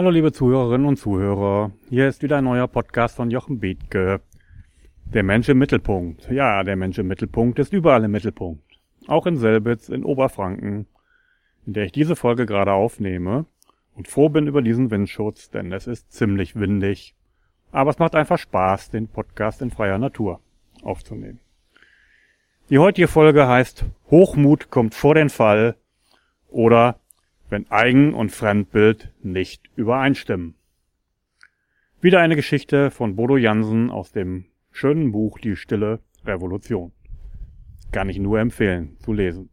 Hallo liebe Zuhörerinnen und Zuhörer, hier ist wieder ein neuer Podcast von Jochen Bethke. Der Mensch im Mittelpunkt. Ja, der Mensch im Mittelpunkt ist überall im Mittelpunkt. Auch in Selbitz, in Oberfranken, in der ich diese Folge gerade aufnehme und froh bin über diesen Windschutz, denn es ist ziemlich windig. Aber es macht einfach Spaß, den Podcast in freier Natur aufzunehmen. Die heutige Folge heißt Hochmut kommt vor den Fall oder wenn Eigen- und Fremdbild nicht übereinstimmen. Wieder eine Geschichte von Bodo Jansen aus dem schönen Buch Die stille Revolution. Kann ich nur empfehlen zu lesen.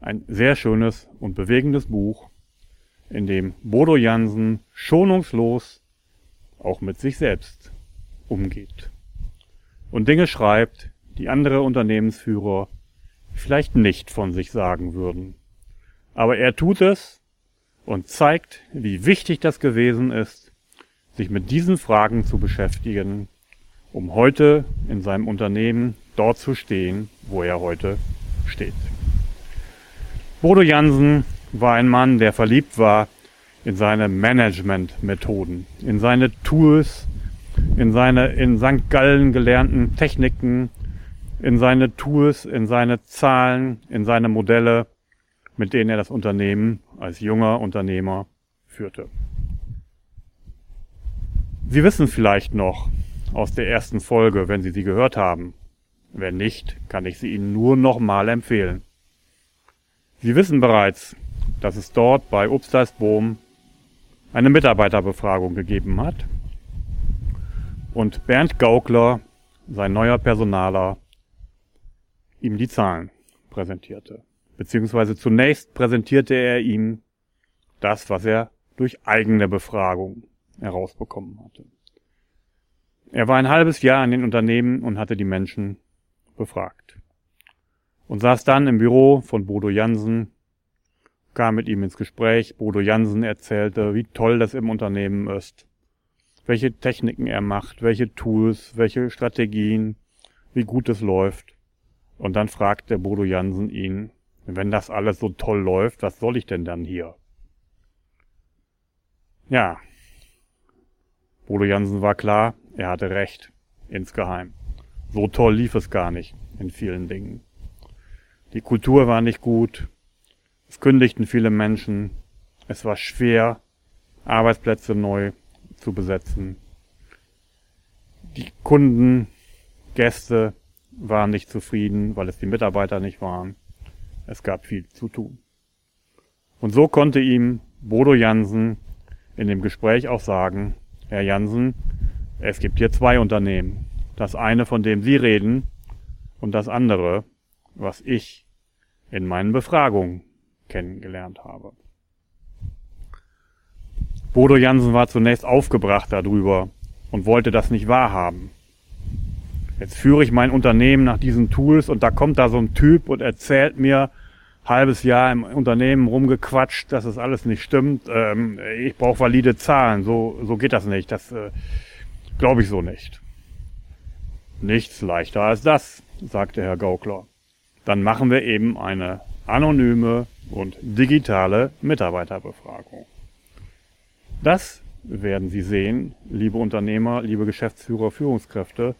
Ein sehr schönes und bewegendes Buch, in dem Bodo Jansen schonungslos auch mit sich selbst umgeht und Dinge schreibt, die andere Unternehmensführer vielleicht nicht von sich sagen würden. Aber er tut es und zeigt, wie wichtig das gewesen ist, sich mit diesen Fragen zu beschäftigen, um heute in seinem Unternehmen dort zu stehen, wo er heute steht. Bodo Jansen war ein Mann, der verliebt war in seine Management-Methoden, in seine Tools, in seine in St. Gallen gelernten Techniken, in seine Tools, in seine Zahlen, in seine Modelle, mit denen er das Unternehmen als junger Unternehmer führte. Sie wissen vielleicht noch aus der ersten Folge, wenn Sie sie gehört haben. Wenn nicht, kann ich sie Ihnen nur nochmal empfehlen. Sie wissen bereits, dass es dort bei Bohm eine Mitarbeiterbefragung gegeben hat und Bernd Gaukler, sein neuer Personaler, ihm die Zahlen präsentierte beziehungsweise zunächst präsentierte er ihm das, was er durch eigene Befragung herausbekommen hatte. Er war ein halbes Jahr in den Unternehmen und hatte die Menschen befragt. Und saß dann im Büro von Bodo Jansen, kam mit ihm ins Gespräch. Bodo Jansen erzählte, wie toll das im Unternehmen ist, welche Techniken er macht, welche Tools, welche Strategien, wie gut es läuft. Und dann fragte Bodo Jansen ihn, wenn das alles so toll läuft, was soll ich denn dann hier? Ja. Bodo Jansen war klar, er hatte recht. Insgeheim. So toll lief es gar nicht in vielen Dingen. Die Kultur war nicht gut. Es kündigten viele Menschen. Es war schwer, Arbeitsplätze neu zu besetzen. Die Kunden, Gäste waren nicht zufrieden, weil es die Mitarbeiter nicht waren. Es gab viel zu tun. Und so konnte ihm Bodo Jansen in dem Gespräch auch sagen, Herr Jansen, es gibt hier zwei Unternehmen. Das eine, von dem Sie reden, und das andere, was ich in meinen Befragungen kennengelernt habe. Bodo Jansen war zunächst aufgebracht darüber und wollte das nicht wahrhaben. Jetzt führe ich mein Unternehmen nach diesen Tools und da kommt da so ein Typ und erzählt mir, halbes Jahr im Unternehmen rumgequatscht, dass es alles nicht stimmt. Ähm, ich brauche valide Zahlen. So, so geht das nicht. Das äh, glaube ich so nicht. Nichts leichter als das, sagte Herr Gaukler. Dann machen wir eben eine anonyme und digitale Mitarbeiterbefragung. Das werden Sie sehen, liebe Unternehmer, liebe Geschäftsführer, Führungskräfte,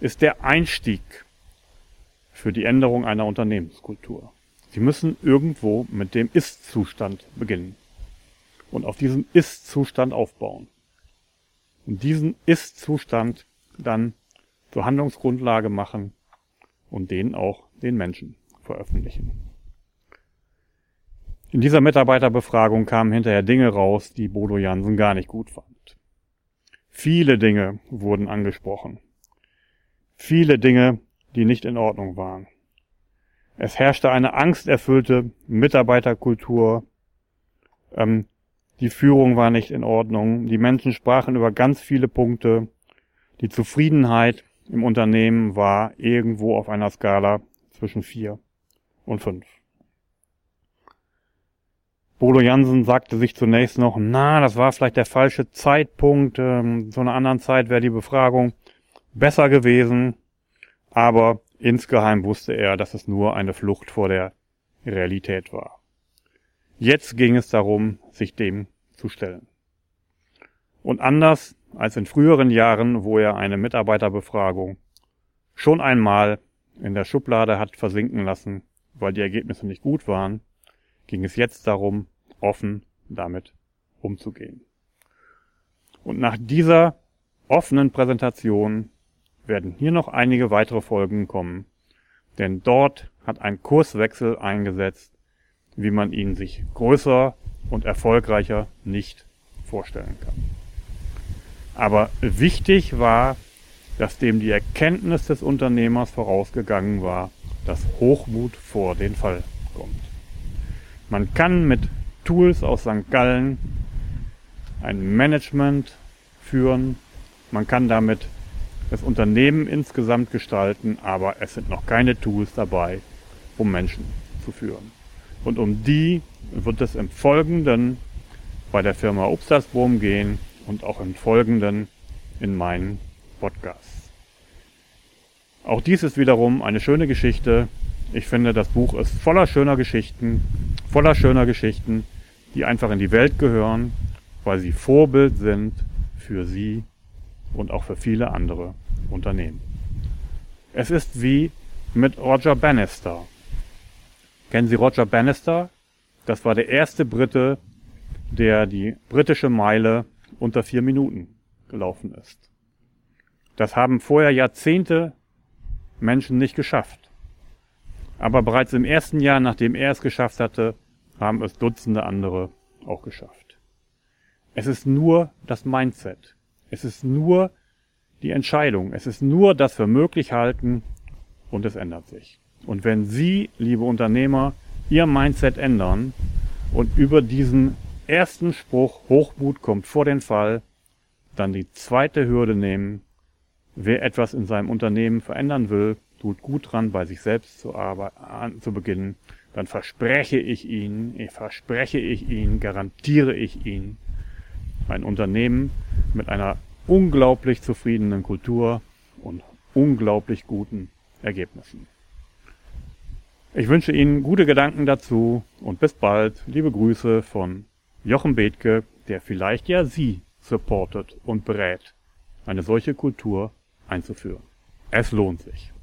ist der Einstieg für die Änderung einer Unternehmenskultur. Sie müssen irgendwo mit dem Ist-Zustand beginnen und auf diesem Ist-Zustand aufbauen. Und diesen Ist-Zustand dann zur Handlungsgrundlage machen und den auch den Menschen veröffentlichen. In dieser Mitarbeiterbefragung kamen hinterher Dinge raus, die Bodo Jansen gar nicht gut fand. Viele Dinge wurden angesprochen viele Dinge, die nicht in Ordnung waren. Es herrschte eine angsterfüllte Mitarbeiterkultur. Ähm, die Führung war nicht in Ordnung. Die Menschen sprachen über ganz viele Punkte. Die Zufriedenheit im Unternehmen war irgendwo auf einer Skala zwischen vier und fünf. Bodo Jansen sagte sich zunächst noch, na, das war vielleicht der falsche Zeitpunkt. Ähm, zu einer anderen Zeit wäre die Befragung besser gewesen, aber insgeheim wusste er, dass es nur eine Flucht vor der Realität war. Jetzt ging es darum, sich dem zu stellen. Und anders als in früheren Jahren, wo er eine Mitarbeiterbefragung schon einmal in der Schublade hat versinken lassen, weil die Ergebnisse nicht gut waren, ging es jetzt darum, offen damit umzugehen. Und nach dieser offenen Präsentation werden hier noch einige weitere Folgen kommen, denn dort hat ein Kurswechsel eingesetzt, wie man ihn sich größer und erfolgreicher nicht vorstellen kann. Aber wichtig war, dass dem die Erkenntnis des Unternehmers vorausgegangen war, dass Hochmut vor den Fall kommt. Man kann mit Tools aus St. Gallen ein Management führen, man kann damit das Unternehmen insgesamt gestalten, aber es sind noch keine Tools dabei, um Menschen zu führen. Und um die wird es im Folgenden bei der Firma Obstasboom gehen und auch im Folgenden in meinen Podcasts. Auch dies ist wiederum eine schöne Geschichte. Ich finde, das Buch ist voller schöner Geschichten, voller schöner Geschichten, die einfach in die Welt gehören, weil sie Vorbild sind für Sie und auch für viele andere Unternehmen. Es ist wie mit Roger Bannister. Kennen Sie Roger Bannister? Das war der erste Brite, der die britische Meile unter vier Minuten gelaufen ist. Das haben vorher Jahrzehnte Menschen nicht geschafft. Aber bereits im ersten Jahr, nachdem er es geschafft hatte, haben es Dutzende andere auch geschafft. Es ist nur das Mindset. Es ist nur die Entscheidung. Es ist nur das für möglich halten und es ändert sich. Und wenn Sie, liebe Unternehmer, Ihr Mindset ändern und über diesen ersten Spruch Hochmut kommt vor den Fall, dann die zweite Hürde nehmen, wer etwas in seinem Unternehmen verändern will, tut gut dran, bei sich selbst zu, arbeiten, zu beginnen, dann verspreche ich Ihnen, verspreche ich Ihnen, garantiere ich Ihnen, ein Unternehmen mit einer unglaublich zufriedenen Kultur und unglaublich guten Ergebnissen. Ich wünsche Ihnen gute Gedanken dazu und bis bald. Liebe Grüße von Jochen Bethke, der vielleicht ja Sie supportet und berät, eine solche Kultur einzuführen. Es lohnt sich.